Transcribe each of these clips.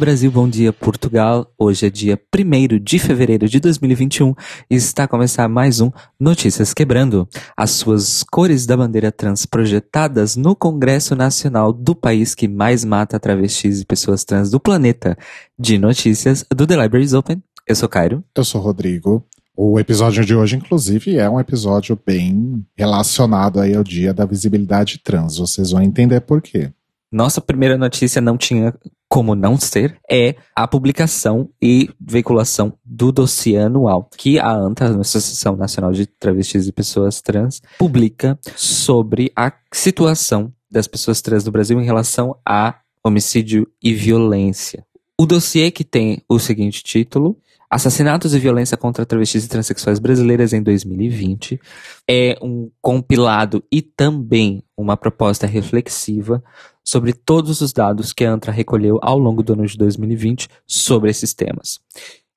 Brasil, bom dia Portugal. Hoje é dia 1 de fevereiro de 2021 e está a começar mais um Notícias Quebrando. As suas cores da bandeira trans projetadas no Congresso Nacional do país que mais mata travestis e pessoas trans do planeta. De notícias do The Libraries Open. Eu sou Cairo. Eu sou Rodrigo. O episódio de hoje, inclusive, é um episódio bem relacionado aí ao dia da visibilidade trans. Vocês vão entender por quê. Nossa primeira notícia não tinha como não ser, é a publicação e veiculação do dossiê anual que a ANTA, a Associação Nacional de Travestis e Pessoas Trans, publica sobre a situação das pessoas trans no Brasil em relação a homicídio e violência. O dossiê que tem o seguinte título, Assassinatos e Violência contra Travestis e Transsexuais Brasileiras em 2020 é um compilado e também uma proposta reflexiva sobre todos os dados que a ANTRA recolheu ao longo do ano de 2020 sobre esses temas.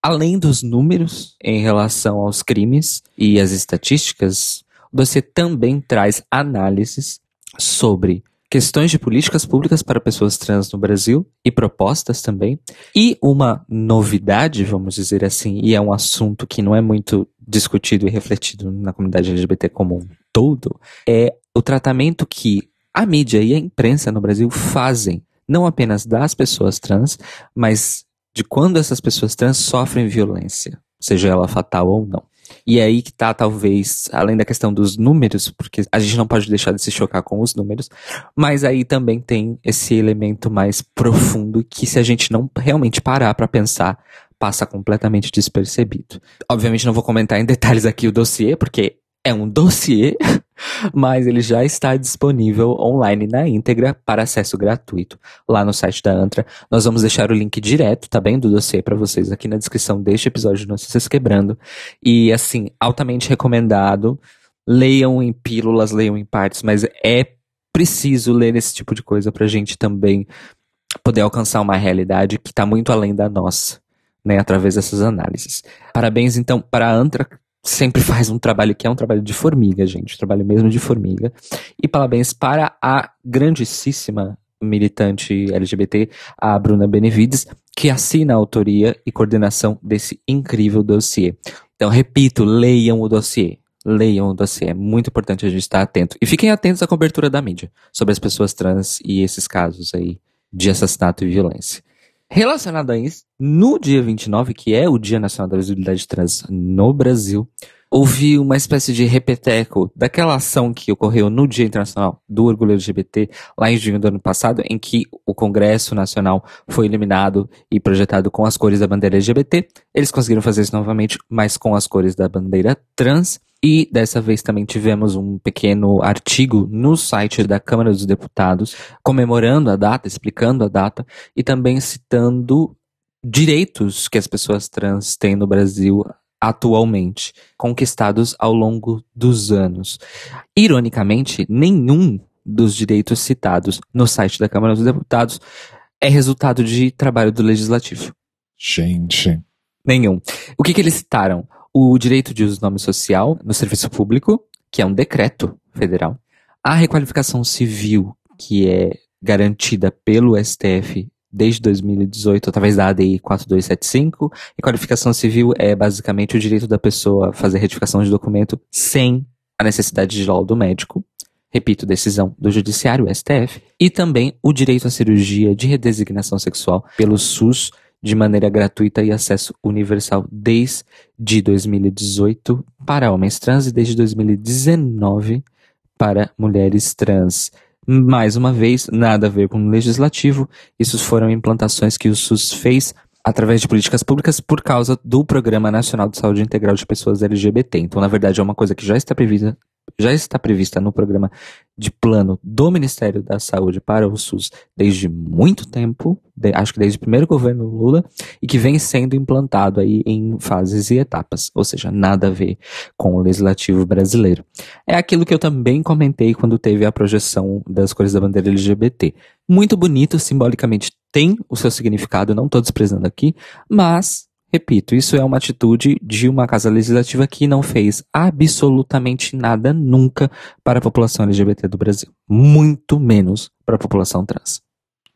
Além dos números em relação aos crimes e as estatísticas, você também traz análises sobre questões de políticas públicas para pessoas trans no Brasil e propostas também. E uma novidade, vamos dizer assim, e é um assunto que não é muito discutido e refletido na comunidade LGBT como um todo, é o tratamento que a mídia e a imprensa no Brasil fazem, não apenas das pessoas trans, mas de quando essas pessoas trans sofrem violência, seja ela fatal ou não. E é aí que tá, talvez, além da questão dos números, porque a gente não pode deixar de se chocar com os números, mas aí também tem esse elemento mais profundo que, se a gente não realmente parar para pensar, passa completamente despercebido. Obviamente não vou comentar em detalhes aqui o dossiê, porque é um dossiê, mas ele já está disponível online na íntegra para acesso gratuito lá no site da Antra. Nós vamos deixar o link direto, tá bem, do dossiê para vocês aqui na descrição deste episódio de Notícias Quebrando. E assim, altamente recomendado. Leiam em pílulas, leiam em partes, mas é preciso ler esse tipo de coisa para a gente também poder alcançar uma realidade que está muito além da nossa. Né, através dessas análises. Parabéns, então, para a Antra, sempre faz um trabalho que é um trabalho de formiga, gente, trabalho mesmo de formiga. E parabéns para a grandíssima militante LGBT, a Bruna Benevides, que assina a autoria e coordenação desse incrível dossiê. Então, repito, leiam o dossiê. Leiam o dossiê. É muito importante a gente estar atento. E fiquem atentos à cobertura da mídia sobre as pessoas trans e esses casos aí de assassinato e violência. Relacionado a isso, no dia 29, que é o Dia Nacional da Visibilidade Trans no Brasil, houve uma espécie de repeteco daquela ação que ocorreu no Dia Internacional do Orgulho LGBT, lá em junho do ano passado, em que o Congresso Nacional foi eliminado e projetado com as cores da bandeira LGBT. Eles conseguiram fazer isso novamente, mas com as cores da bandeira trans. E dessa vez também tivemos um pequeno artigo no site da Câmara dos Deputados comemorando a data, explicando a data e também citando direitos que as pessoas trans têm no Brasil atualmente, conquistados ao longo dos anos. Ironicamente, nenhum dos direitos citados no site da Câmara dos Deputados é resultado de trabalho do legislativo. Gente. Nenhum. O que, que eles citaram? O direito de uso do nome social no serviço público, que é um decreto federal, a requalificação civil, que é garantida pelo STF desde 2018, através da ADI 4275. E qualificação civil é basicamente o direito da pessoa fazer retificação de documento sem a necessidade de laudo médico. Repito, decisão do Judiciário, STF. E também o direito à cirurgia de redesignação sexual pelo SUS de maneira gratuita e acesso universal desde 2018 para homens trans e desde 2019 para mulheres trans. Mais uma vez, nada a ver com o legislativo, isso foram implantações que o SUS fez através de políticas públicas por causa do Programa Nacional de Saúde Integral de Pessoas LGBT. Então, na verdade, é uma coisa que já está prevista já está prevista no programa de plano do Ministério da Saúde para o SUS desde muito tempo, de, acho que desde o primeiro governo Lula, e que vem sendo implantado aí em fases e etapas, ou seja, nada a ver com o legislativo brasileiro. É aquilo que eu também comentei quando teve a projeção das cores da bandeira LGBT. Muito bonito, simbolicamente tem o seu significado, não estou desprezando aqui, mas Repito, isso é uma atitude de uma casa legislativa que não fez absolutamente nada nunca para a população LGBT do Brasil. Muito menos para a população trans.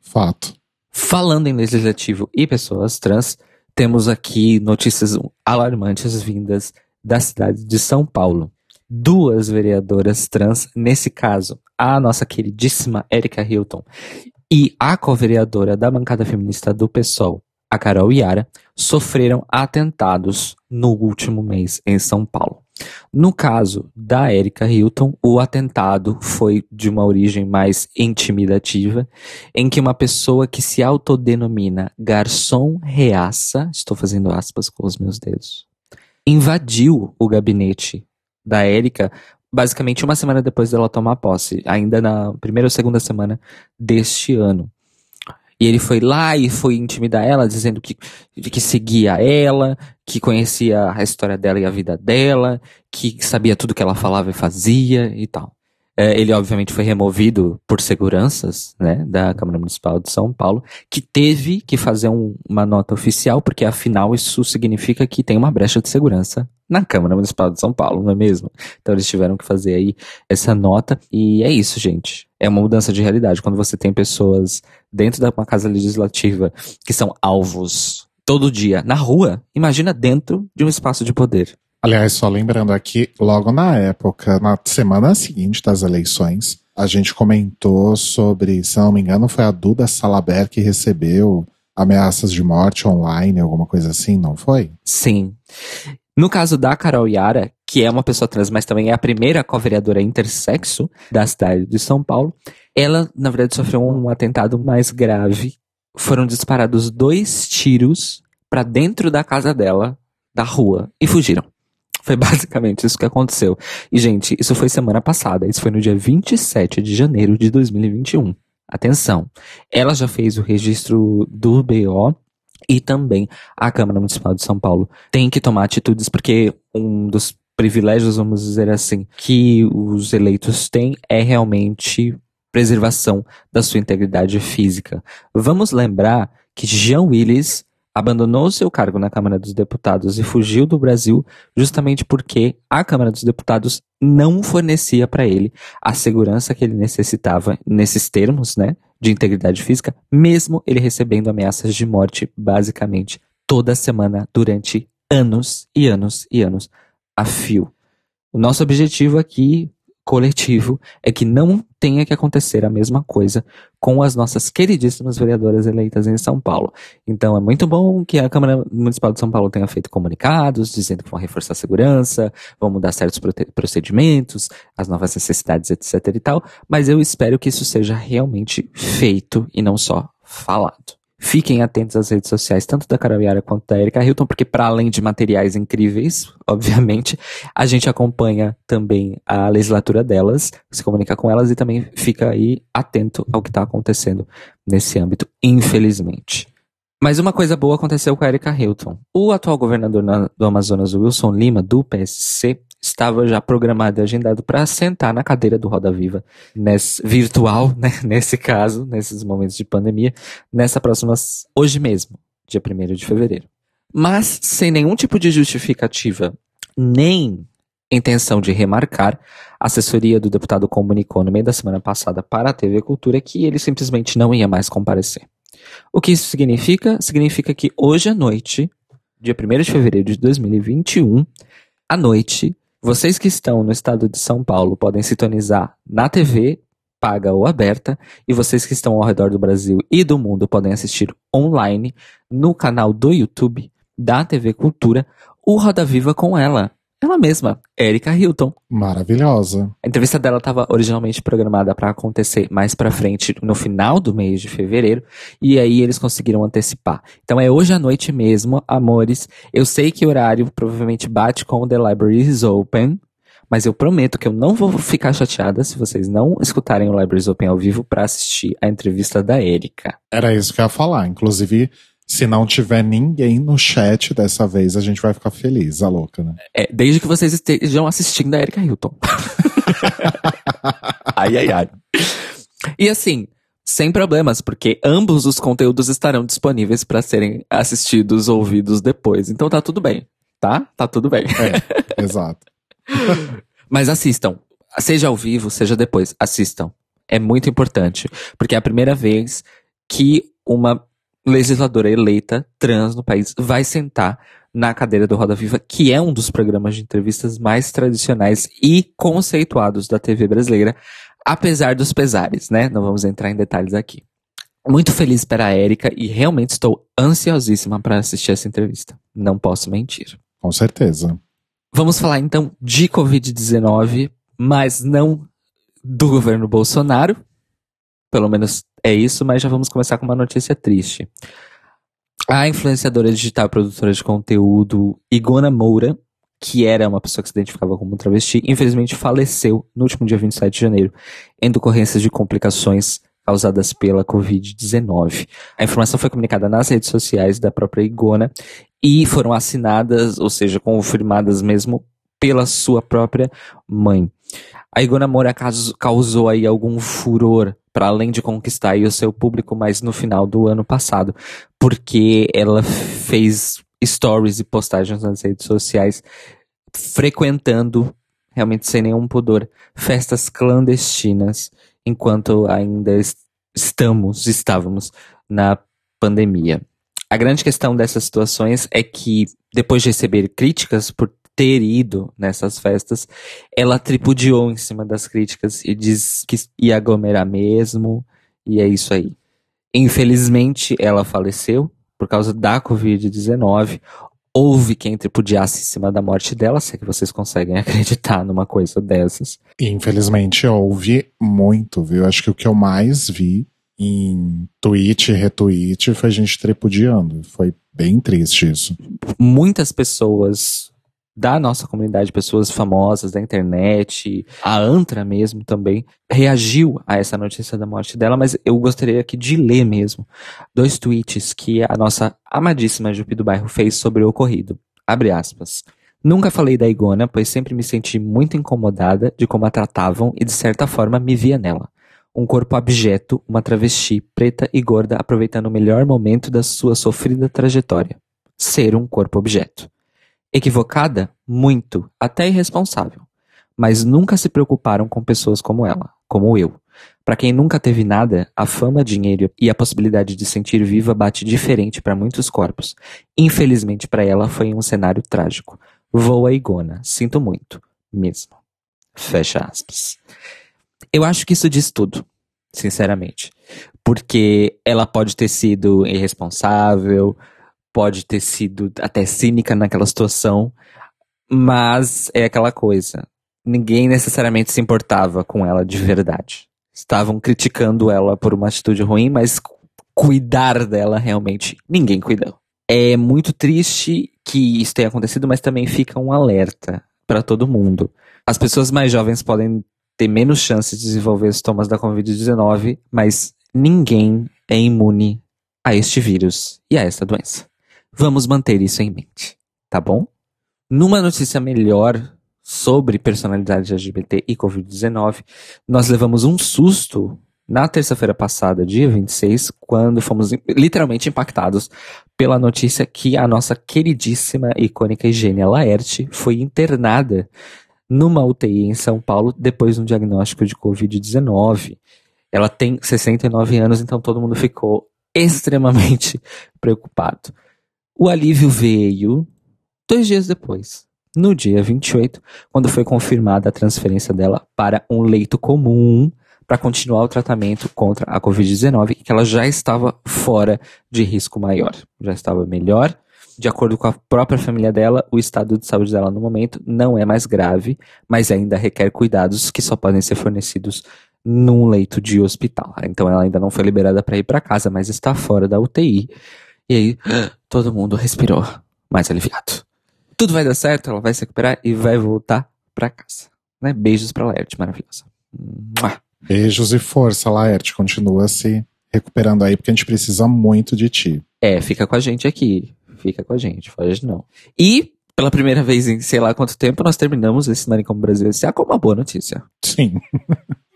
Fato. Falando em legislativo e pessoas trans, temos aqui notícias alarmantes vindas da cidade de São Paulo. Duas vereadoras trans, nesse caso, a nossa queridíssima Erika Hilton e a co-vereadora da bancada feminista do PSOL, a Carol Yara, sofreram atentados no último mês em São Paulo. No caso da Erika Hilton, o atentado foi de uma origem mais intimidativa, em que uma pessoa que se autodenomina garçom reaça, estou fazendo aspas com os meus dedos, invadiu o gabinete da Erika basicamente uma semana depois dela tomar posse, ainda na primeira ou segunda semana deste ano. E ele foi lá e foi intimidar ela, dizendo que, que seguia ela, que conhecia a história dela e a vida dela, que sabia tudo que ela falava e fazia e tal. É, ele obviamente foi removido por seguranças, né, da Câmara Municipal de São Paulo, que teve que fazer um, uma nota oficial, porque afinal isso significa que tem uma brecha de segurança na Câmara Municipal de São Paulo, não é mesmo? Então eles tiveram que fazer aí essa nota e é isso, gente. É uma mudança de realidade quando você tem pessoas dentro de uma casa legislativa que são alvos todo dia na rua. Imagina dentro de um espaço de poder. Aliás, só lembrando aqui, logo na época, na semana seguinte das eleições, a gente comentou sobre, se não me engano, foi a Duda Salaber que recebeu ameaças de morte online, alguma coisa assim, não foi? Sim. No caso da Carol Yara, que é uma pessoa trans, mas também é a primeira co-vereadora intersexo da cidade de São Paulo, ela, na verdade, sofreu um atentado mais grave. Foram disparados dois tiros para dentro da casa dela, da rua, e fugiram. Foi basicamente isso que aconteceu. E, gente, isso foi semana passada. Isso foi no dia 27 de janeiro de 2021. Atenção. Ela já fez o registro do BO e também a Câmara Municipal de São Paulo tem que tomar atitudes porque um dos privilégios, vamos dizer assim, que os eleitos têm é realmente preservação da sua integridade física. Vamos lembrar que Jean Willis abandonou seu cargo na Câmara dos Deputados e fugiu do Brasil justamente porque a Câmara dos Deputados não fornecia para ele a segurança que ele necessitava nesses termos, né, de integridade física, mesmo ele recebendo ameaças de morte basicamente toda semana durante anos e anos e anos a fio. O nosso objetivo aqui coletivo é que não tenha que acontecer a mesma coisa com as nossas queridíssimas vereadoras eleitas em São Paulo. Então é muito bom que a Câmara Municipal de São Paulo tenha feito comunicados dizendo que vão reforçar a segurança, vão mudar certos procedimentos, as novas necessidades, etc e tal, mas eu espero que isso seja realmente feito e não só falado. Fiquem atentos às redes sociais, tanto da Carol quanto da Erika Hilton, porque para além de materiais incríveis, obviamente, a gente acompanha também a legislatura delas, se comunica com elas e também fica aí atento ao que está acontecendo nesse âmbito, infelizmente. Mas uma coisa boa aconteceu com a Erika Hilton. O atual governador do Amazonas, Wilson Lima, do PSC, estava já programado e agendado para sentar na cadeira do Roda Viva, nesse, virtual, né, nesse caso, nesses momentos de pandemia, nessa próxima, hoje mesmo, dia 1 de fevereiro. Mas sem nenhum tipo de justificativa, nem intenção de remarcar, a assessoria do deputado comunicou no meio da semana passada para a TV Cultura que ele simplesmente não ia mais comparecer. O que isso significa? Significa que hoje à noite, dia 1 de fevereiro de 2021, à noite, vocês que estão no estado de São Paulo podem sintonizar na TV, paga ou aberta, e vocês que estão ao redor do Brasil e do mundo podem assistir online no canal do YouTube da TV Cultura o Roda Viva com ela, ela mesma, Erika Hilton. Maravilhosa. A entrevista dela estava originalmente programada para acontecer mais para frente, no final do mês de fevereiro, e aí eles conseguiram antecipar. Então é hoje à noite mesmo, amores. Eu sei que o horário provavelmente bate com The Library is Open, mas eu prometo que eu não vou ficar chateada se vocês não escutarem o Libraries Open ao vivo para assistir a entrevista da Erika. Era isso que eu ia falar. Inclusive, se não tiver ninguém no chat dessa vez, a gente vai ficar feliz, a louca, né? É, desde que vocês estejam assistindo a Erika Hilton. ai, ai, ai. E assim, sem problemas, porque ambos os conteúdos estarão disponíveis para serem assistidos, ouvidos depois. Então tá tudo bem, tá? Tá tudo bem. É, exato. Mas assistam. Seja ao vivo, seja depois, assistam. É muito importante, porque é a primeira vez que uma legisladora eleita trans no país vai sentar na cadeira do Roda Viva, que é um dos programas de entrevistas mais tradicionais e conceituados da TV brasileira, apesar dos pesares, né? Não vamos entrar em detalhes aqui. Muito feliz para a Érica e realmente estou ansiosíssima para assistir essa entrevista. Não posso mentir. Com certeza. Vamos falar então de Covid-19, mas não do governo Bolsonaro. Pelo menos é isso, mas já vamos começar com uma notícia triste. A influenciadora digital produtora de conteúdo Igona Moura, que era uma pessoa que se identificava como travesti, infelizmente faleceu no último dia 27 de janeiro, em decorrência de complicações causadas pela Covid-19. A informação foi comunicada nas redes sociais da própria Igona e foram assinadas, ou seja, confirmadas mesmo pela sua própria mãe. A Igona Moura causou aí algum furor para além de conquistar o seu público, mas no final do ano passado, porque ela fez stories e postagens nas redes sociais frequentando, realmente sem nenhum pudor, festas clandestinas, enquanto ainda estamos, estávamos na pandemia. A grande questão dessas situações é que, depois de receber críticas por ter ido nessas festas, ela tripudiou em cima das críticas e diz que ia aglomerar mesmo, e é isso aí. Infelizmente, ela faleceu por causa da Covid-19. Houve quem tripudiasse em cima da morte dela, se é que vocês conseguem acreditar numa coisa dessas. Infelizmente, houve muito, viu? Acho que o que eu mais vi em tweet e retweet foi gente tripudiando. Foi bem triste isso. Muitas pessoas da nossa comunidade, pessoas famosas da internet, a Antra mesmo também, reagiu a essa notícia da morte dela, mas eu gostaria aqui de ler mesmo dois tweets que a nossa amadíssima Jupi do Bairro fez sobre o ocorrido. Abre aspas. Nunca falei da Igona, pois sempre me senti muito incomodada de como a tratavam e de certa forma me via nela um corpo abjeto, uma travesti, preta e gorda, aproveitando o melhor momento da sua sofrida trajetória. Ser um corpo objeto. Equivocada? Muito, até irresponsável. Mas nunca se preocuparam com pessoas como ela, como eu. Para quem nunca teve nada, a fama, dinheiro e a possibilidade de sentir viva bate diferente para muitos corpos. Infelizmente para ela foi um cenário trágico. Voa Igona, sinto muito, mesmo. Fecha aspas. Eu acho que isso diz tudo, sinceramente. Porque ela pode ter sido irresponsável, pode ter sido até cínica naquela situação, mas é aquela coisa. Ninguém necessariamente se importava com ela de verdade. Estavam criticando ela por uma atitude ruim, mas cuidar dela realmente ninguém cuidou. É muito triste que isso tenha acontecido, mas também fica um alerta para todo mundo. As pessoas mais jovens podem ter menos chance de desenvolver sintomas da Covid-19, mas ninguém é imune a este vírus e a esta doença. Vamos manter isso em mente, tá bom? Numa notícia melhor sobre personalidade LGBT e Covid-19, nós levamos um susto na terça-feira passada, dia 26, quando fomos literalmente impactados pela notícia que a nossa queridíssima, icônica Eugênia Laerte foi internada numa UTI em São Paulo depois de um diagnóstico de Covid-19. Ela tem 69 anos, então todo mundo ficou extremamente preocupado. O alívio veio dois dias depois, no dia 28, quando foi confirmada a transferência dela para um leito comum para continuar o tratamento contra a Covid-19 e que ela já estava fora de risco maior, já estava melhor de acordo com a própria família dela, o estado de saúde dela no momento não é mais grave, mas ainda requer cuidados que só podem ser fornecidos num leito de hospital. Então ela ainda não foi liberada para ir para casa, mas está fora da UTI. E aí todo mundo respirou mais aliviado. Tudo vai dar certo, ela vai se recuperar e vai voltar para casa. Né? Beijos para Laerte, maravilhosa. Beijos e força, Laerte. Continua se recuperando aí, porque a gente precisa muito de ti. É, fica com a gente aqui fica com a gente, foge não. E, pela primeira vez em sei lá quanto tempo, nós terminamos esse Manicom Brasil S.A. com uma boa notícia. Sim.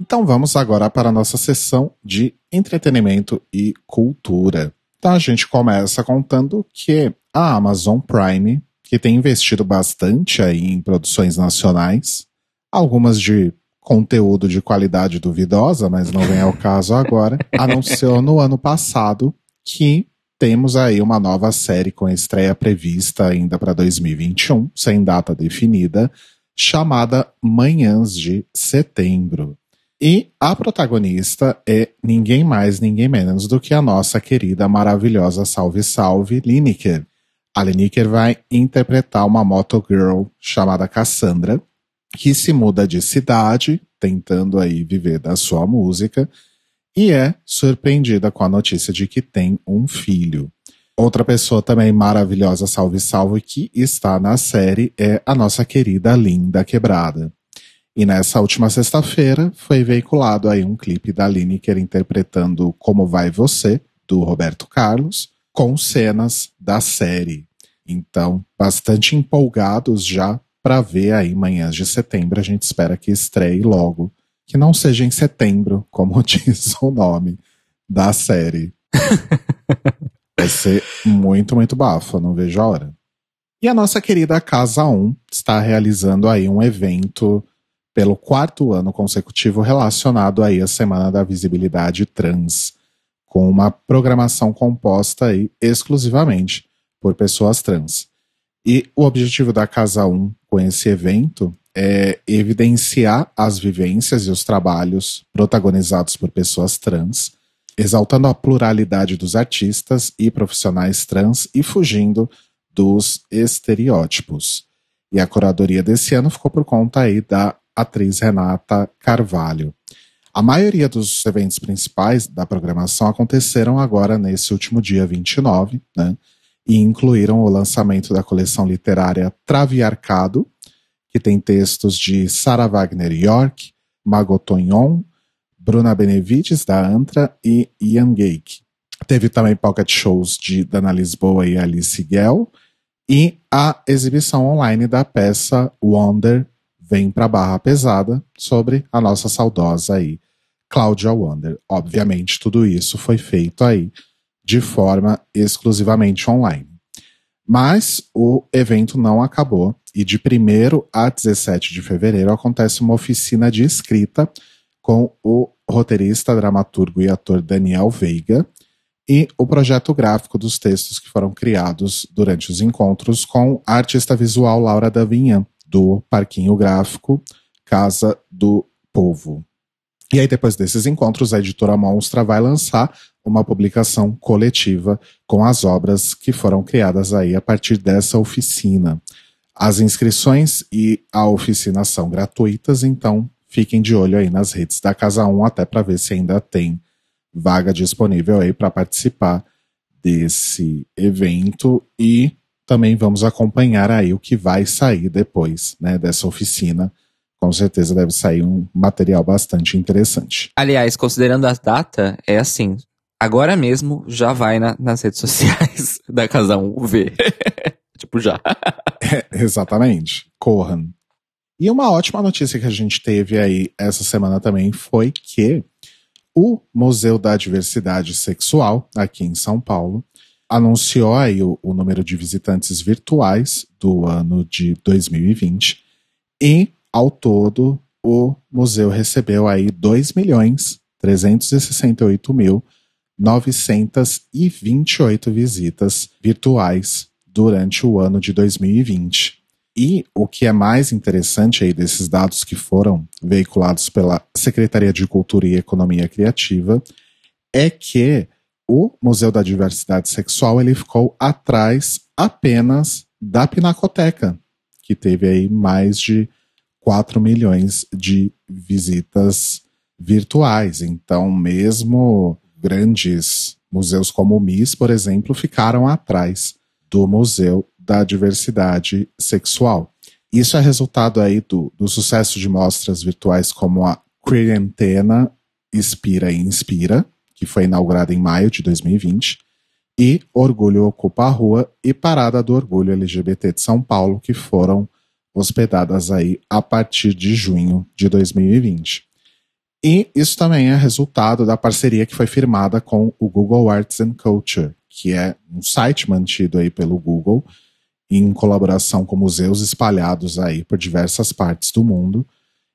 então vamos agora para a nossa sessão de entretenimento e cultura. Então a gente começa contando que a Amazon Prime, que tem investido bastante aí em produções nacionais, algumas de conteúdo de qualidade duvidosa, mas não vem ao caso agora, anunciou no ano passado que temos aí uma nova série com estreia prevista ainda para 2021, sem data definida, chamada Manhãs de Setembro. E a protagonista é ninguém mais, ninguém menos do que a nossa querida, maravilhosa Salve Salve Lineker. A Lineker vai interpretar uma motogirl chamada Cassandra, que se muda de cidade, tentando aí viver da sua música, e é surpreendida com a notícia de que tem um filho. Outra pessoa também maravilhosa, salve salve, que está na série é a nossa querida Linda Quebrada. E nessa última sexta-feira foi veiculado aí um clipe da Lineker interpretando Como Vai Você, do Roberto Carlos, com cenas da série. Então, bastante empolgados já para ver aí manhãs de setembro. A gente espera que estreie logo. Que não seja em setembro, como diz o nome da série. Vai ser muito, muito bafo, não vejo a hora. E a nossa querida Casa 1 está realizando aí um evento pelo quarto ano consecutivo relacionado aí à Semana da Visibilidade Trans, com uma programação composta aí exclusivamente por pessoas trans. E o objetivo da Casa 1 com esse evento é evidenciar as vivências e os trabalhos protagonizados por pessoas trans, exaltando a pluralidade dos artistas e profissionais trans e fugindo dos estereótipos. E a curadoria desse ano ficou por conta aí da atriz Renata Carvalho. A maioria dos eventos principais da programação aconteceram agora nesse último dia 29, né? E incluíram o lançamento da coleção literária Traviarcado, que tem textos de Sarah Wagner York, Magotonhon, Bruna Benevides, da Antra, e Ian Gake. Teve também pocket shows de Dana Lisboa e Alice Guel, e a exibição online da peça Wonder vem para Barra Pesada sobre a nossa saudosa aí, Cláudia Wonder. Obviamente, tudo isso foi feito aí de forma exclusivamente online. Mas o evento não acabou e de 1 a 17 de fevereiro acontece uma oficina de escrita com o roteirista, dramaturgo e ator Daniel Veiga e o projeto gráfico dos textos que foram criados durante os encontros com a artista visual Laura Davignan, do Parquinho Gráfico Casa do Povo. E aí, depois desses encontros, a editora Monstra vai lançar uma publicação coletiva com as obras que foram criadas aí a partir dessa oficina. As inscrições e a oficina são gratuitas, então fiquem de olho aí nas redes da Casa 1 até para ver se ainda tem vaga disponível aí para participar desse evento e também vamos acompanhar aí o que vai sair depois né, dessa oficina. Com certeza deve sair um material bastante interessante. Aliás, considerando a data, é assim. Agora mesmo já vai na, nas redes sociais da Casa 1 ver. tipo, já. é, exatamente. Corran. E uma ótima notícia que a gente teve aí essa semana também foi que o Museu da Diversidade Sexual, aqui em São Paulo, anunciou aí o, o número de visitantes virtuais do ano de 2020 e, ao todo, o museu recebeu aí 2 milhões 368 mil 928 visitas virtuais durante o ano de 2020. E o que é mais interessante aí desses dados que foram veiculados pela Secretaria de Cultura e Economia Criativa é que o Museu da Diversidade Sexual ele ficou atrás apenas da Pinacoteca, que teve aí mais de 4 milhões de visitas virtuais. Então, mesmo grandes museus como o MIS, por exemplo, ficaram atrás do Museu da Diversidade Sexual. Isso é resultado aí do, do sucesso de mostras virtuais como a Queerentena Inspira e Inspira, que foi inaugurada em maio de 2020, e Orgulho Ocupa a Rua e Parada do Orgulho LGBT de São Paulo, que foram hospedadas aí a partir de junho de 2020. E isso também é resultado da parceria que foi firmada com o Google Arts and Culture, que é um site mantido aí pelo Google em colaboração com museus espalhados aí por diversas partes do mundo.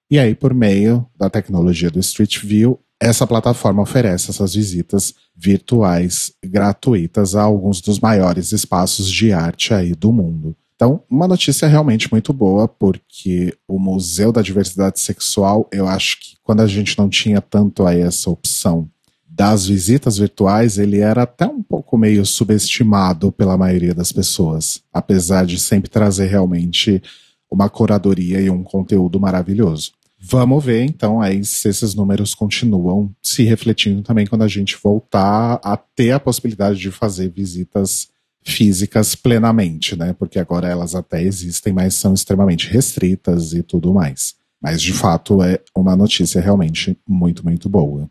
E aí, por meio da tecnologia do Street View, essa plataforma oferece essas visitas virtuais gratuitas a alguns dos maiores espaços de arte aí do mundo. Então, uma notícia realmente muito boa, porque o Museu da Diversidade Sexual, eu acho que quando a gente não tinha tanto aí essa opção das visitas virtuais, ele era até um pouco meio subestimado pela maioria das pessoas, apesar de sempre trazer realmente uma curadoria e um conteúdo maravilhoso. Vamos ver então aí se esses números continuam se refletindo também quando a gente voltar a ter a possibilidade de fazer visitas físicas plenamente, né? Porque agora elas até existem, mas são extremamente restritas e tudo mais. Mas de fato é uma notícia realmente muito, muito boa.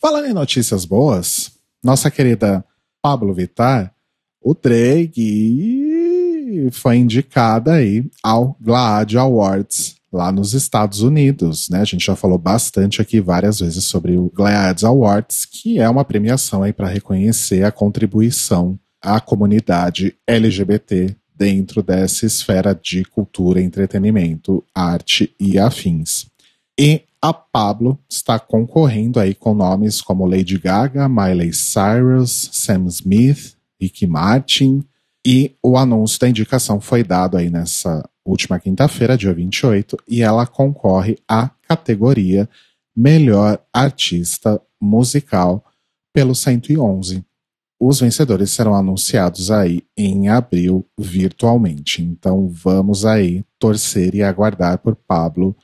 Falando em notícias boas, nossa querida Pablo Vittar, o Drake foi indicada aí ao GLAAD Awards lá nos Estados Unidos, né? A gente já falou bastante aqui várias vezes sobre o GLAAD Awards, que é uma premiação aí para reconhecer a contribuição à comunidade LGBT dentro dessa esfera de cultura, entretenimento, arte e afins. E a Pablo está concorrendo aí com nomes como Lady Gaga, Miley Cyrus, Sam Smith, Ricky Martin, e o anúncio da indicação foi dado aí nessa última quinta-feira, dia 28, e ela concorre à categoria Melhor Artista Musical pelo 111. Os vencedores serão anunciados aí em abril virtualmente. Então vamos aí torcer e aguardar por Pablo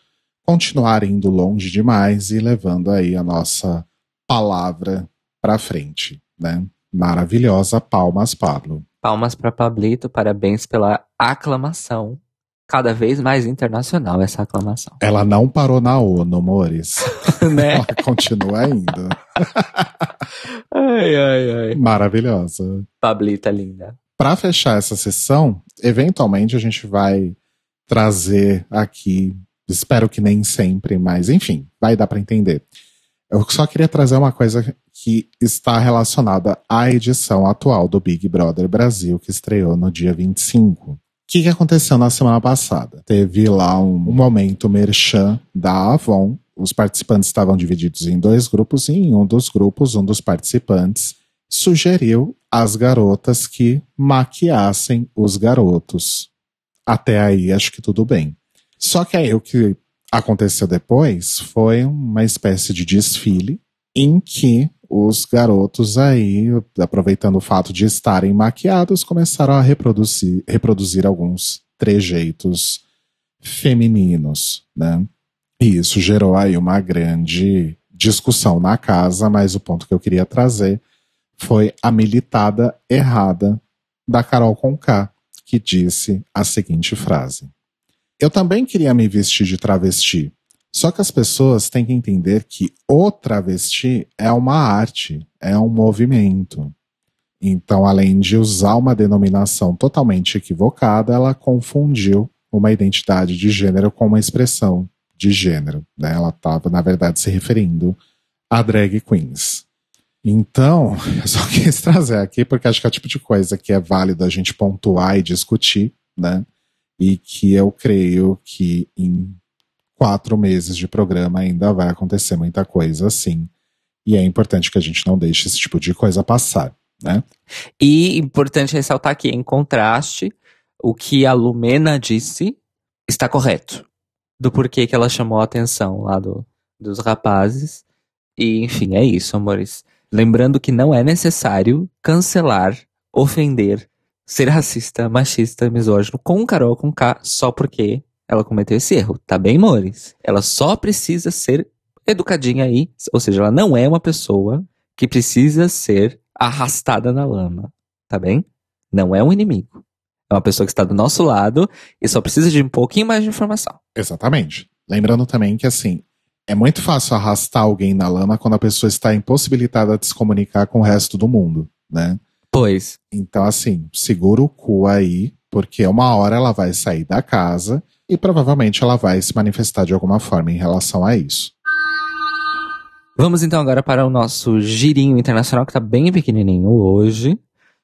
continuar indo longe demais e levando aí a nossa palavra para frente, né? Maravilhosa, palmas, Pablo. Palmas para Pablito, parabéns pela aclamação. Cada vez mais internacional essa aclamação. Ela não parou na ONU, Mores. né? Ela continua indo. ai, ai, ai. Maravilhosa. Pablita linda. Para fechar essa sessão, eventualmente a gente vai trazer aqui Espero que nem sempre, mas enfim, vai dar para entender. Eu só queria trazer uma coisa que está relacionada à edição atual do Big Brother Brasil, que estreou no dia 25. O que, que aconteceu na semana passada? Teve lá um, um momento merchan da Avon. Os participantes estavam divididos em dois grupos, e em um dos grupos, um dos participantes sugeriu às garotas que maquiassem os garotos. Até aí, acho que tudo bem. Só que aí o que aconteceu depois foi uma espécie de desfile em que os garotos aí, aproveitando o fato de estarem maquiados, começaram a reproduzir, reproduzir alguns trejeitos femininos, né? E isso gerou aí uma grande discussão na casa, mas o ponto que eu queria trazer foi a militada errada da Carol Conká, que disse a seguinte frase: eu também queria me vestir de travesti. Só que as pessoas têm que entender que o travesti é uma arte, é um movimento. Então, além de usar uma denominação totalmente equivocada, ela confundiu uma identidade de gênero com uma expressão de gênero. Né? Ela estava, na verdade, se referindo a drag queens. Então, eu só quis trazer aqui porque acho que é o tipo de coisa que é válido a gente pontuar e discutir, né? e que eu creio que em quatro meses de programa ainda vai acontecer muita coisa assim. E é importante que a gente não deixe esse tipo de coisa passar, né? E importante ressaltar que, em contraste, o que a Lumena disse está correto. Do porquê que ela chamou a atenção lá do, dos rapazes. E, enfim, é isso, amores. Lembrando que não é necessário cancelar, ofender ser racista, machista, misógino com Carol com K só porque ela cometeu esse erro, tá bem, Mores? Ela só precisa ser educadinha aí, ou seja, ela não é uma pessoa que precisa ser arrastada na lama, tá bem? Não é um inimigo. É uma pessoa que está do nosso lado e só precisa de um pouquinho mais de informação. Exatamente. Lembrando também que, assim, é muito fácil arrastar alguém na lama quando a pessoa está impossibilitada de se comunicar com o resto do mundo, né? Pois. Então, assim, segura o cu aí, porque uma hora ela vai sair da casa e provavelmente ela vai se manifestar de alguma forma em relação a isso. Vamos então agora para o nosso girinho internacional, que tá bem pequenininho hoje.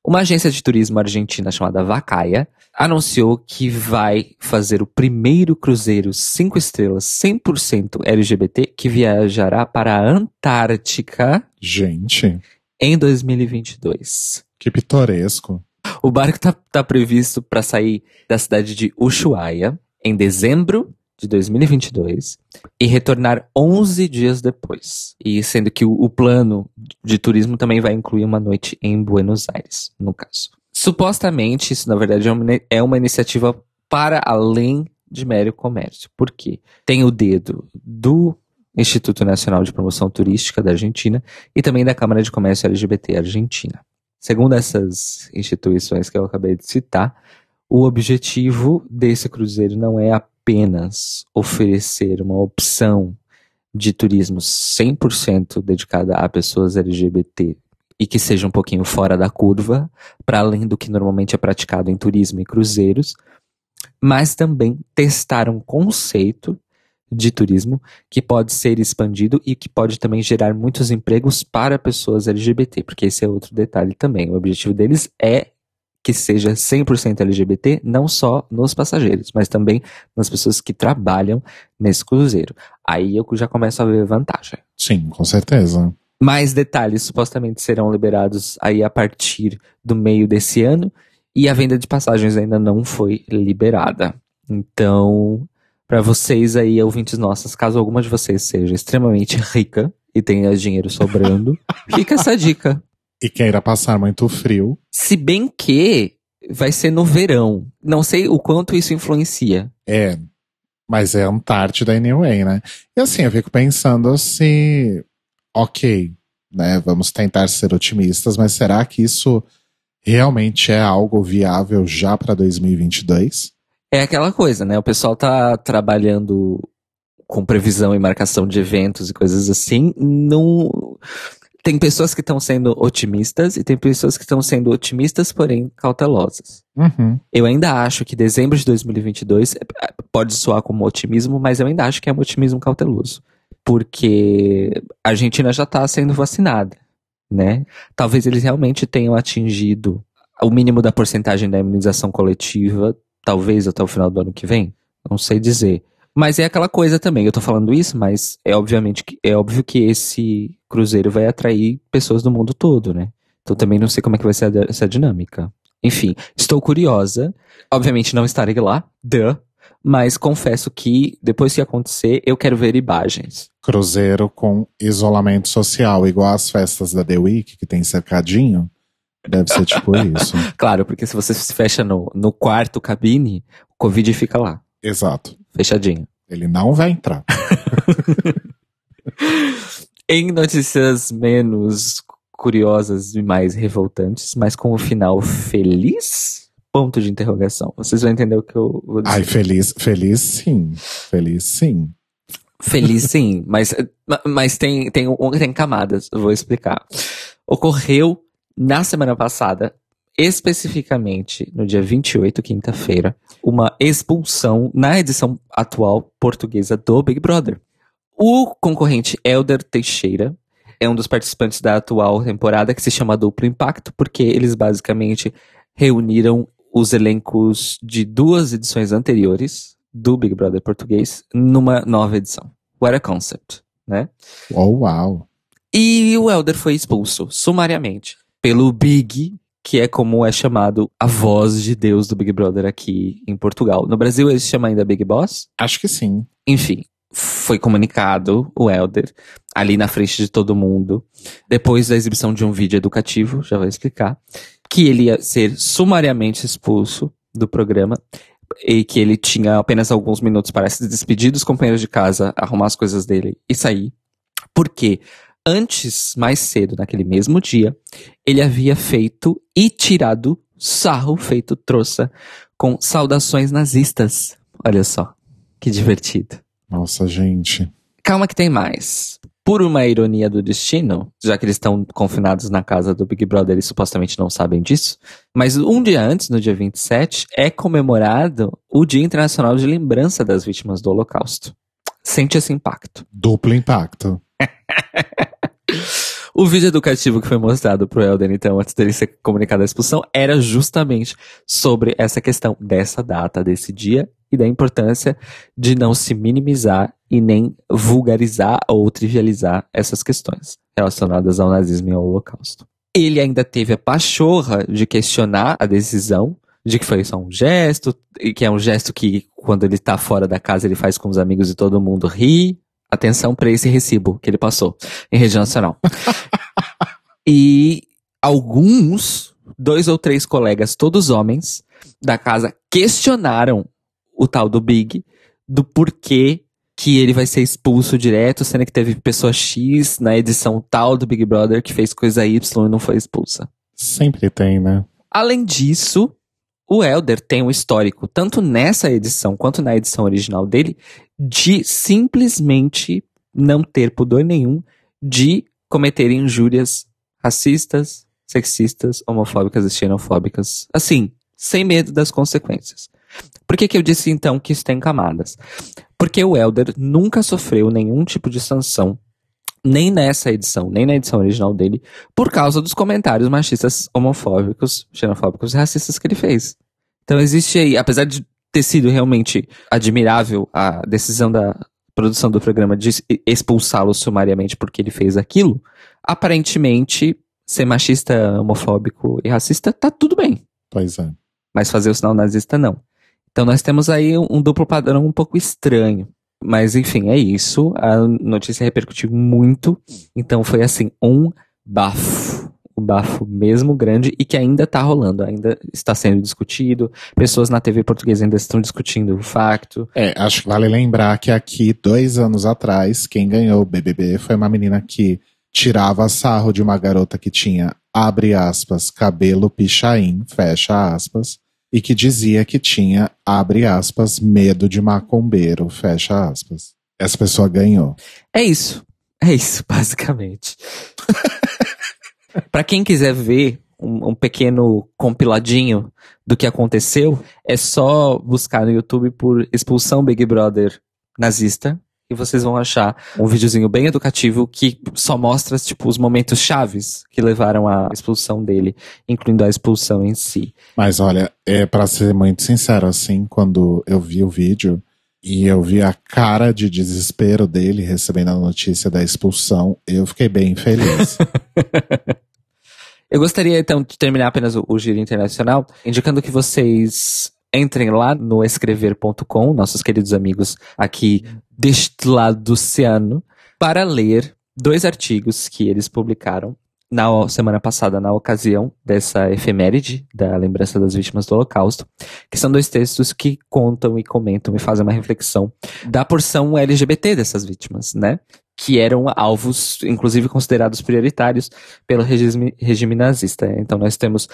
Uma agência de turismo argentina chamada Vacaia anunciou que vai fazer o primeiro cruzeiro 5 estrelas 100% LGBT que viajará para a Antártica. Gente. Em 2022. Que pitoresco. O barco está tá previsto para sair da cidade de Ushuaia em dezembro de 2022 e retornar 11 dias depois. E sendo que o, o, plano de turismo também vai incluir uma noite em Buenos Aires, no caso. Supostamente, isso na verdade é uma, é uma iniciativa para além de mero comércio. Por quê? Tem o dedo do Instituto Nacional de Promoção Turística da Argentina e também da Câmara de Comércio LGBT Argentina. Segundo essas instituições que eu acabei de citar, o objetivo desse cruzeiro não é apenas oferecer uma opção de turismo 100% dedicada a pessoas LGBT e que seja um pouquinho fora da curva, para além do que normalmente é praticado em turismo e cruzeiros, mas também testar um conceito de turismo que pode ser expandido e que pode também gerar muitos empregos para pessoas LGBT, porque esse é outro detalhe também. O objetivo deles é que seja 100% LGBT, não só nos passageiros, mas também nas pessoas que trabalham nesse cruzeiro. Aí eu já começo a ver vantagem. Sim, com certeza. Mais detalhes supostamente serão liberados aí a partir do meio desse ano e a venda de passagens ainda não foi liberada. Então, para vocês aí, ouvintes nossas, caso alguma de vocês seja extremamente rica e tenha dinheiro sobrando, fica essa dica. E queira passar muito frio. Se bem que vai ser no verão. Não sei o quanto isso influencia. É, mas é Antártida anyway, né? E assim, eu fico pensando se, ok, né, vamos tentar ser otimistas, mas será que isso realmente é algo viável já para 2022? É aquela coisa, né? O pessoal tá trabalhando com previsão e marcação de eventos e coisas assim. Não. Tem pessoas que estão sendo otimistas e tem pessoas que estão sendo otimistas, porém cautelosas. Uhum. Eu ainda acho que dezembro de 2022 é, pode soar como otimismo, mas eu ainda acho que é um otimismo cauteloso. Porque a Argentina já está sendo vacinada, né? Talvez eles realmente tenham atingido o mínimo da porcentagem da imunização coletiva talvez até o final do ano que vem. Não sei dizer. Mas é aquela coisa também, eu tô falando isso, mas é obviamente que é óbvio que esse cruzeiro vai atrair pessoas do mundo todo, né? Então também não sei como é que vai ser essa dinâmica. Enfim, estou curiosa. Obviamente não estarei lá, duh, mas confesso que depois que acontecer, eu quero ver imagens. Cruzeiro com isolamento social, igual as festas da The Week, que tem cercadinho. Deve ser tipo isso. claro, porque se você se fecha no, no quarto cabine, o Covid fica lá. Exato. Fechadinho. Ele não vai entrar. em notícias menos curiosas e mais revoltantes, mas com o final feliz? Ponto de interrogação. Vocês vão entender o que eu vou dizer. Ai, feliz, feliz sim. Feliz sim. Feliz sim, mas, mas tem, tem, tem camadas, eu vou explicar. Ocorreu na semana passada, especificamente no dia 28, quinta-feira, uma expulsão na edição atual portuguesa do Big Brother. O concorrente Elder Teixeira é um dos participantes da atual temporada que se chama Duplo Impacto, porque eles basicamente reuniram os elencos de duas edições anteriores do Big Brother português numa nova edição. What a concept, né? Oh, wow. E o Elder foi expulso sumariamente pelo Big, que é como é chamado a voz de Deus do Big Brother aqui em Portugal. No Brasil ele se chama ainda Big Boss? Acho que sim. Enfim, foi comunicado o Elder ali na frente de todo mundo, depois da exibição de um vídeo educativo, já vou explicar, que ele ia ser sumariamente expulso do programa e que ele tinha apenas alguns minutos para se despedir dos companheiros de casa, arrumar as coisas dele e sair. Por quê? Antes, mais cedo, naquele mesmo dia, ele havia feito e tirado sarro feito trouxa com saudações nazistas. Olha só, que divertido. Nossa, gente. Calma que tem mais. Por uma ironia do destino, já que eles estão confinados na casa do Big Brother e supostamente não sabem disso, mas um dia antes, no dia 27, é comemorado o Dia Internacional de Lembrança das Vítimas do Holocausto. Sente esse impacto. Duplo impacto. O vídeo educativo que foi mostrado pro Elden, então, antes dele ser comunicado a expulsão, era justamente sobre essa questão dessa data, desse dia e da importância de não se minimizar e nem vulgarizar ou trivializar essas questões relacionadas ao nazismo e ao holocausto. Ele ainda teve a pachorra de questionar a decisão, de que foi só um gesto, e que é um gesto que, quando ele tá fora da casa, ele faz com os amigos e todo mundo ri. Atenção para esse recibo que ele passou em rede nacional. e alguns, dois ou três colegas, todos homens, da casa, questionaram o tal do Big, do porquê que ele vai ser expulso direto, sendo que teve pessoa X na edição tal do Big Brother que fez coisa Y e não foi expulsa. Sempre tem, né? Além disso, o Elder tem um histórico, tanto nessa edição quanto na edição original dele, de simplesmente não ter pudor nenhum de cometer injúrias racistas, sexistas, homofóbicas e xenofóbicas. Assim, sem medo das consequências. Por que, que eu disse então que isso tem camadas? Porque o Elder nunca sofreu nenhum tipo de sanção, nem nessa edição, nem na edição original dele, por causa dos comentários machistas, homofóbicos, xenofóbicos e racistas que ele fez. Então existe aí, apesar de ter sido realmente admirável a decisão da produção do programa de expulsá-lo sumariamente porque ele fez aquilo, aparentemente ser machista, homofóbico e racista tá tudo bem. Pois é. Mas fazer o sinal nazista não. Então nós temos aí um duplo padrão um pouco estranho. Mas enfim, é isso. A notícia repercutiu muito. Então foi assim, um bafo. Um bafo mesmo grande e que ainda está rolando, ainda está sendo discutido. Pessoas na TV portuguesa ainda estão discutindo o facto. É, acho que vale lembrar que aqui, dois anos atrás, quem ganhou o BBB foi uma menina que tirava sarro de uma garota que tinha, abre aspas, cabelo pichain, fecha aspas e que dizia que tinha, abre aspas, medo de macumbeiro, fecha aspas. Essa pessoa ganhou. É isso. É isso, basicamente. Para quem quiser ver um, um, pequeno compiladinho do que aconteceu, é só buscar no YouTube por expulsão Big Brother nazista e vocês vão achar um videozinho bem educativo que só mostra, tipo, os momentos chaves que levaram à expulsão dele, incluindo a expulsão em si. Mas olha, é para ser muito sincero, assim, quando eu vi o vídeo e eu vi a cara de desespero dele recebendo a notícia da expulsão, eu fiquei bem feliz. eu gostaria, então, de terminar apenas o, o giro internacional, indicando que vocês entrem lá no escrever.com, nossos queridos amigos aqui deste lado do oceano, para ler dois artigos que eles publicaram na semana passada, na ocasião dessa efeméride da lembrança das vítimas do Holocausto, que são dois textos que contam e comentam e fazem uma reflexão da porção LGBT dessas vítimas, né? Que eram alvos, inclusive considerados prioritários pelo regime, regime nazista. Então nós temos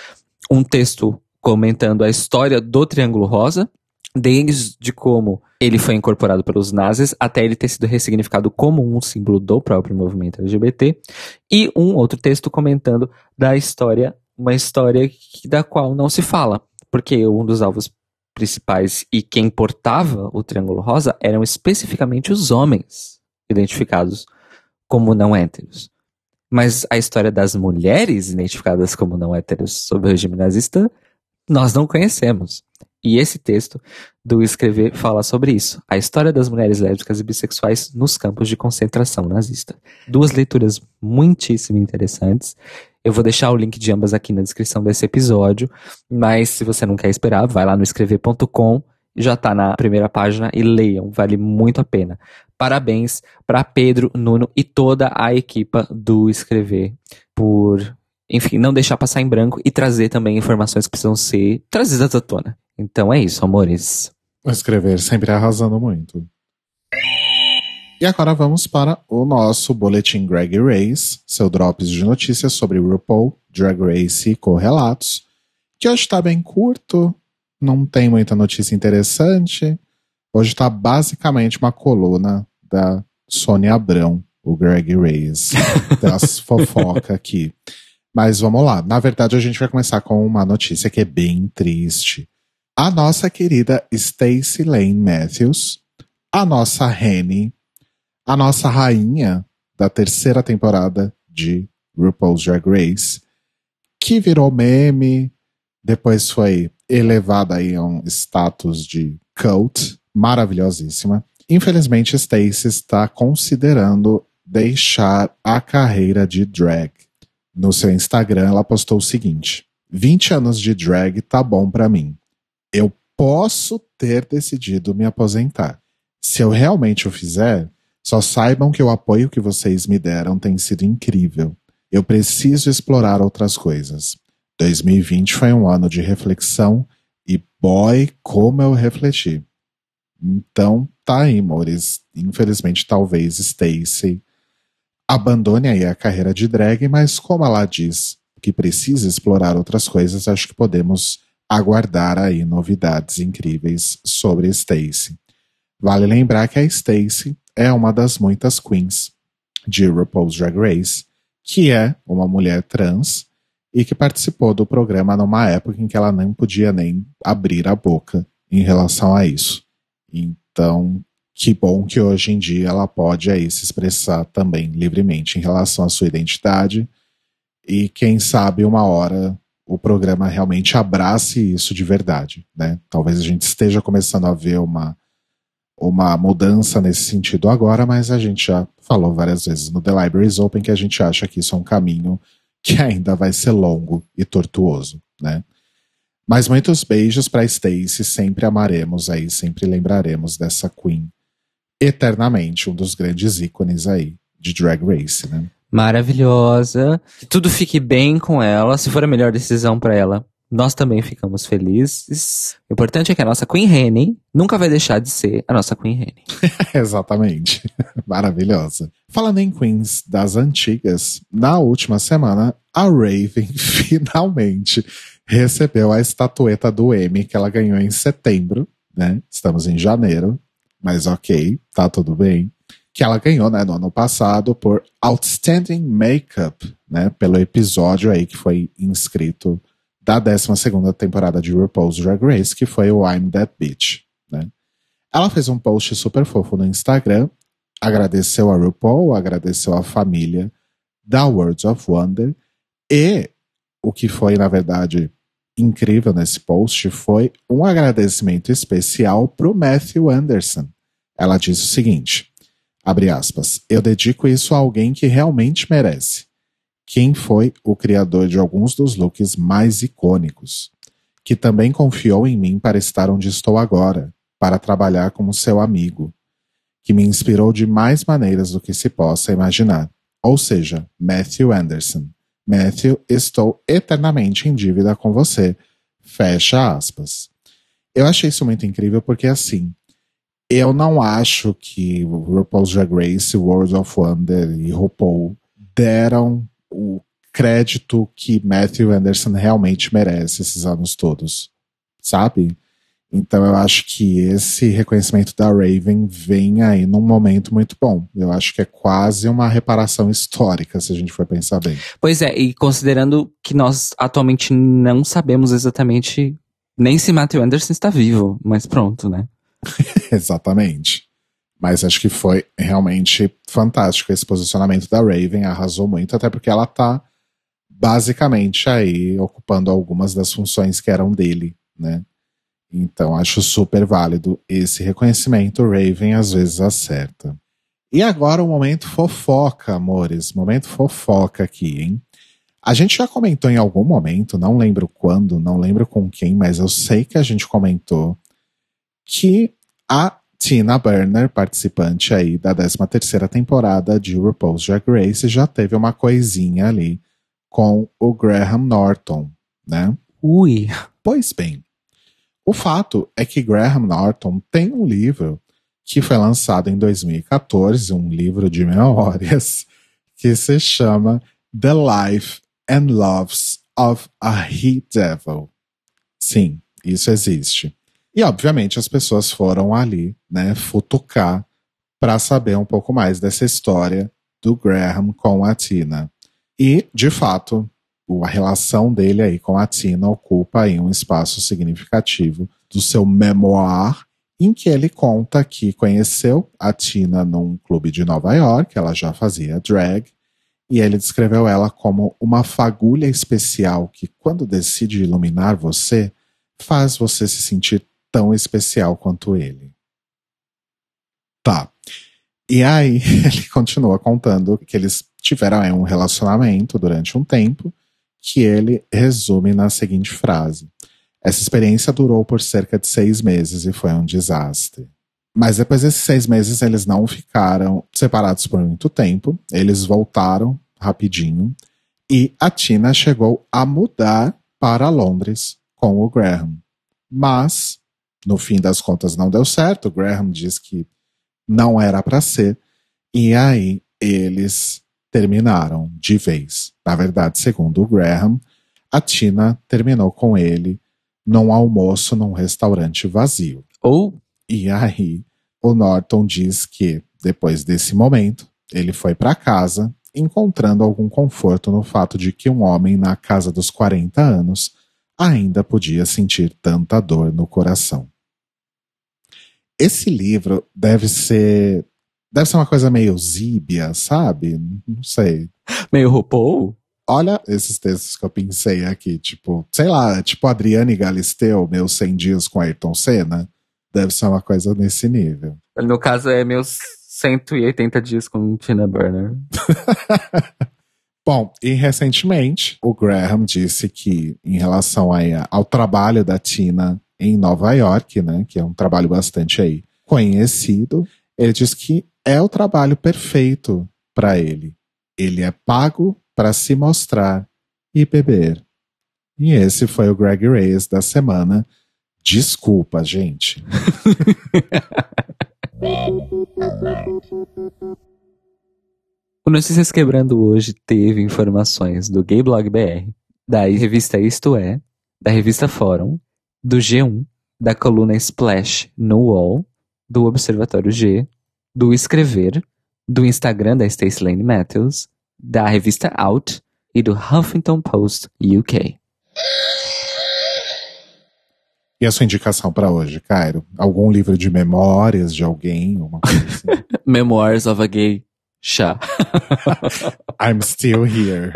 um texto comentando a história do Triângulo Rosa, desde como ele foi incorporado pelos nazis até ele ter sido ressignificado como um símbolo do próprio movimento LGBT, e um outro texto comentando da história, uma história da qual não se fala, porque um dos alvos principais e quem portava o Triângulo Rosa eram especificamente os homens identificados como não héteros. Mas a história das mulheres identificadas como não héteros sob o regime nazista nós não conhecemos. E esse texto do Escrever fala sobre isso, a história das mulheres lésbicas e bissexuais nos campos de concentração nazista. Duas leituras muitíssimo interessantes. Eu vou deixar o link de ambas aqui na descrição desse episódio, mas se você não quer esperar, vai lá no escrever.com, já está na primeira página e leiam, vale muito a pena. Parabéns para Pedro, Nuno e toda a equipa do Escrever por enfim, não deixar passar em branco e trazer também informações que precisam ser trazidas à tona. Então é isso, amores. Escrever sempre arrasando muito. E agora vamos para o nosso boletim Drag Race, seu drops de notícias sobre RuPaul, Drag Race e correlatos, que hoje está bem curto, não tem muita notícia interessante. Hoje está basicamente uma coluna da Sônia Abrão, o Greg Race, das fofoca aqui. Mas vamos lá. Na verdade, a gente vai começar com uma notícia que é bem triste. A nossa querida Stacey Lane Matthews, a nossa Henny, a nossa rainha da terceira temporada de RuPaul's Drag Race, que virou meme, depois foi elevada aí a um status de cult, maravilhosíssima. Infelizmente, Stacey está considerando deixar a carreira de drag. No seu Instagram, ela postou o seguinte: 20 anos de drag tá bom para mim. Eu posso ter decidido me aposentar. Se eu realmente o fizer, só saibam que o apoio que vocês me deram tem sido incrível. Eu preciso explorar outras coisas. 2020 foi um ano de reflexão e boy, como eu refleti. Então, tá aí, amores. Infelizmente, talvez Stacey abandone aí a carreira de drag, mas como ela diz que precisa explorar outras coisas, acho que podemos aguardar aí novidades incríveis sobre Stacey. Vale lembrar que a Stacey é uma das muitas queens de RuPaul's Drag Race, que é uma mulher trans e que participou do programa numa época em que ela não podia nem abrir a boca em relação a isso. Então, que bom que hoje em dia ela pode aí se expressar também livremente em relação à sua identidade e quem sabe uma hora o programa realmente abrace isso de verdade, né? Talvez a gente esteja começando a ver uma uma mudança nesse sentido agora, mas a gente já falou várias vezes no The Libraries Open que a gente acha que isso é um caminho que ainda vai ser longo e tortuoso, né? Mas muitos beijos para Stacy, sempre amaremos aí, sempre lembraremos dessa Queen eternamente, um dos grandes ícones aí de Drag Race, né? Maravilhosa. Que tudo fique bem com ela. Se for a melhor decisão para ela, nós também ficamos felizes. O importante é que a nossa Queen Rene nunca vai deixar de ser a nossa Queen Rene. Exatamente. Maravilhosa. Falando em Queens das antigas, na última semana, a Raven finalmente recebeu a estatueta do Emmy que ela ganhou em setembro, né? Estamos em janeiro, mas ok, tá tudo bem. Que ela ganhou, né, no ano passado por Outstanding Makeup, né? Pelo episódio aí que foi inscrito da 12 temporada de RuPaul's Drag Race, que foi o I'm That Bitch. Né? Ela fez um post super fofo no Instagram, agradeceu a RuPaul, agradeceu a família da Words of Wonder, e o que foi, na verdade, incrível nesse post foi um agradecimento especial para o Matthew Anderson. Ela disse o seguinte: abre aspas, eu dedico isso a alguém que realmente merece quem foi o criador de alguns dos looks mais icônicos, que também confiou em mim para estar onde estou agora, para trabalhar como seu amigo, que me inspirou de mais maneiras do que se possa imaginar. Ou seja, Matthew Anderson. Matthew, estou eternamente em dívida com você. Fecha aspas. Eu achei isso muito incrível porque, assim, eu não acho que RuPaul's Drag Race, World of Wonder e RuPaul deram o crédito que Matthew Anderson realmente merece esses anos todos, sabe? Então eu acho que esse reconhecimento da Raven vem aí num momento muito bom. Eu acho que é quase uma reparação histórica, se a gente for pensar bem. Pois é, e considerando que nós atualmente não sabemos exatamente nem se Matthew Anderson está vivo, mas pronto, né? Exatamente. Mas acho que foi realmente fantástico esse posicionamento da Raven, arrasou muito, até porque ela tá basicamente aí ocupando algumas das funções que eram dele, né? Então acho super válido esse reconhecimento. Raven às vezes acerta. E agora o momento fofoca, amores. Momento fofoca aqui, hein? A gente já comentou em algum momento, não lembro quando, não lembro com quem, mas eu sei que a gente comentou que a Tina Burner, participante aí da 13 terceira temporada de RuPaul's Drag Race, já teve uma coisinha ali com o Graham Norton, né? Ui! Pois bem, o fato é que Graham Norton tem um livro que foi lançado em 2014, um livro de memórias, que se chama The Life and Loves of a He Devil. Sim, isso existe. E, obviamente, as pessoas foram ali, né, futucar para saber um pouco mais dessa história do Graham com a Tina. E, de fato, a relação dele aí com a Tina ocupa aí um espaço significativo do seu memoir, em que ele conta que conheceu a Tina num clube de Nova York, ela já fazia drag, e ele descreveu ela como uma fagulha especial que, quando decide iluminar você, faz você se sentir tão especial quanto ele. Tá. E aí ele continua contando que eles tiveram um relacionamento durante um tempo, que ele resume na seguinte frase: Essa experiência durou por cerca de seis meses e foi um desastre. Mas depois desses seis meses eles não ficaram separados por muito tempo, eles voltaram rapidinho e a Tina chegou a mudar para Londres com o Graham. Mas, no fim das contas, não deu certo. O Graham diz que não era para ser. E aí eles terminaram de vez. Na verdade, segundo o Graham, a Tina terminou com ele num almoço num restaurante vazio. Ou. E aí, o Norton diz que, depois desse momento, ele foi para casa, encontrando algum conforto no fato de que um homem na casa dos 40 anos ainda podia sentir tanta dor no coração. Esse livro deve ser. Deve ser uma coisa meio zíbia, sabe? Não sei. Meio RuPaul? Olha esses textos que eu pensei aqui, tipo, sei lá, tipo Adriane Galisteu, meus 100 dias com Ayrton Senna. Deve ser uma coisa nesse nível. No caso, é meus 180 dias com Tina Burner. Bom, e recentemente o Graham disse que, em relação aí ao trabalho da Tina em Nova York, né, que é um trabalho bastante aí conhecido, ele diz que é o trabalho perfeito para ele. Ele é pago para se mostrar e beber. E esse foi o Greg Reyes da semana. Desculpa, gente. O Notícias Quebrando hoje teve informações do Gay Blog BR, da revista Isto É, da revista Fórum, do G1, da coluna Splash no UOL, do Observatório G, do Escrever, do Instagram da Stacey Lane Matthews, da revista Out e do Huffington Post UK. E a sua indicação para hoje, Cairo? Algum livro de memórias de alguém? Uma coisa assim? Memoirs of a Gay Chá. I'm still here.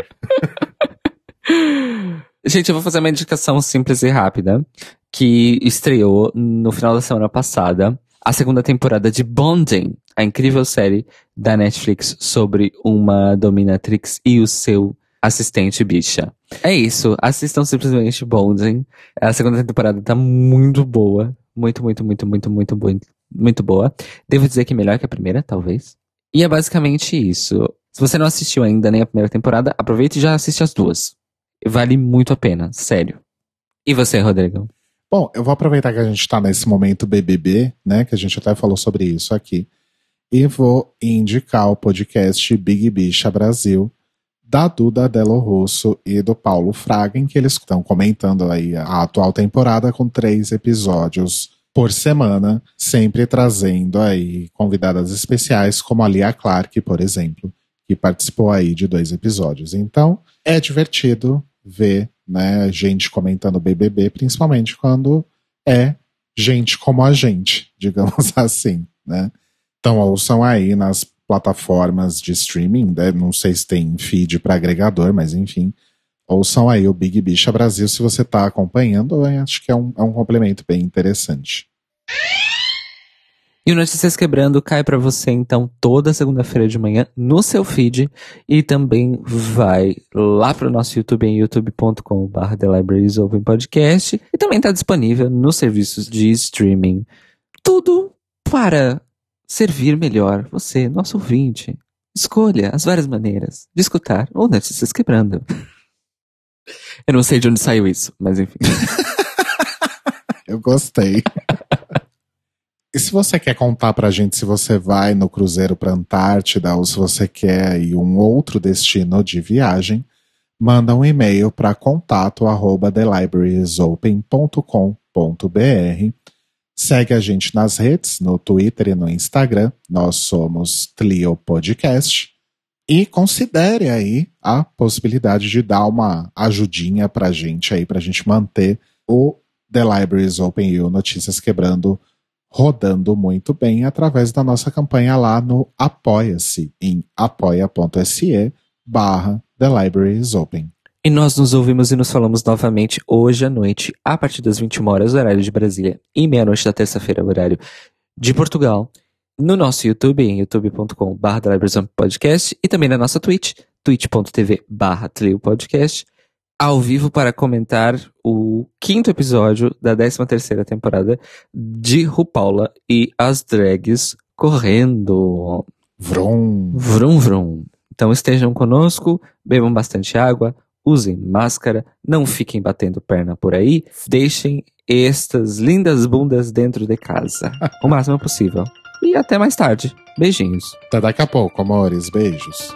Gente, eu vou fazer uma indicação simples e rápida que estreou no final da semana passada a segunda temporada de Bonding, a incrível série da Netflix sobre uma dominatrix e o seu assistente bicha. É isso, assistam simplesmente Bonding. A segunda temporada tá muito boa, muito, muito, muito, muito, muito boa, muito boa. Devo dizer que melhor que a primeira, talvez. E é basicamente isso. Se você não assistiu ainda nem a primeira temporada, aproveite e já assiste as duas. Vale muito a pena, sério. E você, Rodrigo? Bom, eu vou aproveitar que a gente está nesse momento BBB, né? Que a gente até falou sobre isso aqui. E vou indicar o podcast Big Bicha Brasil, da Duda Delo Russo e do Paulo Fraga, em que eles estão comentando aí a atual temporada com três episódios por semana, sempre trazendo aí convidadas especiais, como a Lia Clark, por exemplo, que participou aí de dois episódios. Então, é divertido ver né, gente comentando BBB, principalmente quando é gente como a gente, digamos assim, né? Então ouçam aí nas plataformas de streaming, né? não sei se tem feed para agregador, mas enfim, ouçam aí o Big Bicha Brasil se você está acompanhando, acho que é um, é um complemento bem interessante. E o Notícias Quebrando cai para você então toda segunda-feira de manhã no seu feed e também vai lá para o nosso YouTube em youtube.com.br The Podcast e também está disponível nos serviços de streaming. Tudo para servir melhor você, nosso ouvinte. Escolha as várias maneiras de escutar o Notícias Quebrando. Eu não sei de onde saiu isso, mas enfim. Eu gostei. E se você quer contar pra gente se você vai no cruzeiro pra Antártida ou se você quer ir um outro destino de viagem, manda um e-mail para contato arroba thelibrariesopen.com.br. Segue a gente nas redes, no Twitter e no Instagram. Nós somos Tlio Podcast. E considere aí a possibilidade de dar uma ajudinha pra gente aí, pra gente manter o The Libraries Open e o Notícias Quebrando rodando muito bem através da nossa campanha lá no Apoia-se, em apoia.se barra The Library is Open. E nós nos ouvimos e nos falamos novamente hoje à noite, a partir das 21 horas, horário de Brasília, e meia-noite da terça-feira, horário de Portugal, no nosso YouTube, em youtube.com.br podcast, e também na nossa Twitch, twitch.tv barra podcast, ao vivo para comentar o quinto episódio da 13 terceira temporada de RuPaula e as drags correndo. Vrum. Vrum, vrum. Então estejam conosco, bebam bastante água, usem máscara, não fiquem batendo perna por aí, deixem estas lindas bundas dentro de casa, o máximo possível. E até mais tarde. Beijinhos. Até daqui a pouco, amores. Beijos.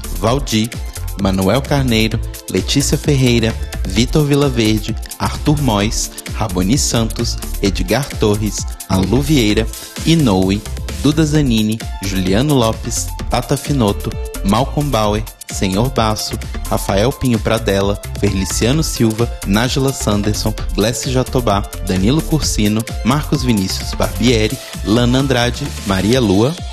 Valdir, Manuel Carneiro, Letícia Ferreira, Vitor Vilaverde, Arthur Mois, Raboni Santos, Edgar Torres, Alu Vieira, Inoue, Duda Zanini, Juliano Lopes, Tata Finoto, Malcolm Bauer, Senhor Basso, Rafael Pinho Pradella, Feliciano Silva, Nájila Sanderson, Glessi Jatobá, Danilo Cursino, Marcos Vinícius Barbieri, Lana Andrade, Maria Lua,